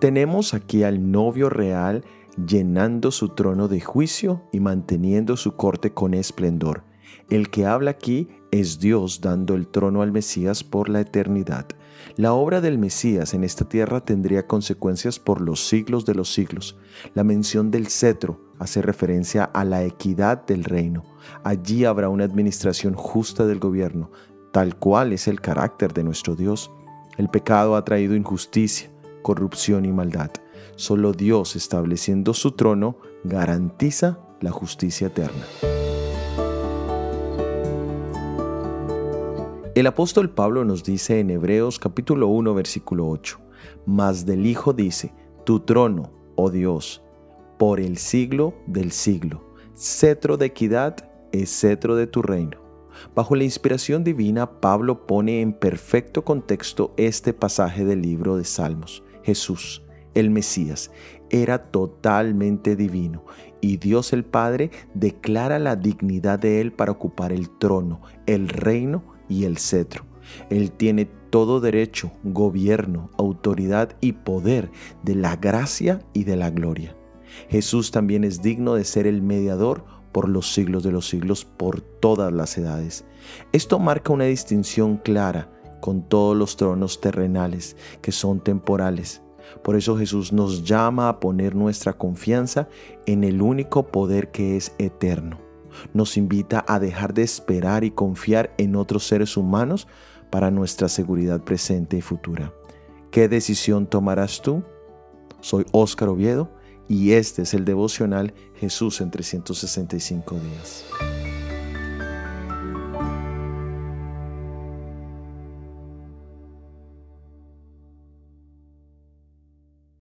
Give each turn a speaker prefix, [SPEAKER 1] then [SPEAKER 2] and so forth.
[SPEAKER 1] Tenemos aquí al novio real llenando su trono de juicio y manteniendo su corte con esplendor. El que habla aquí es Dios dando el trono al Mesías por la eternidad. La obra del Mesías en esta tierra tendría consecuencias por los siglos de los siglos. La mención del cetro hace referencia a la equidad del reino. Allí habrá una administración justa del gobierno, tal cual es el carácter de nuestro Dios. El pecado ha traído injusticia, corrupción y maldad. Solo Dios estableciendo su trono garantiza la justicia eterna. El apóstol Pablo nos dice en Hebreos capítulo 1 versículo 8, Mas del Hijo dice, Tu trono, oh Dios, por el siglo del siglo, cetro de equidad es cetro de tu reino. Bajo la inspiración divina, Pablo pone en perfecto contexto este pasaje del libro de Salmos. Jesús, el Mesías, era totalmente divino y Dios el Padre declara la dignidad de él para ocupar el trono, el reino y el cetro. Él tiene todo derecho, gobierno, autoridad y poder de la gracia y de la gloria. Jesús también es digno de ser el mediador por los siglos de los siglos, por todas las edades. Esto marca una distinción clara con todos los tronos terrenales que son temporales. Por eso Jesús nos llama a poner nuestra confianza en el único poder que es eterno. Nos invita a dejar de esperar y confiar en otros seres humanos para nuestra seguridad presente y futura. ¿Qué decisión tomarás tú? Soy Óscar Oviedo y este es el devocional Jesús en 365 días.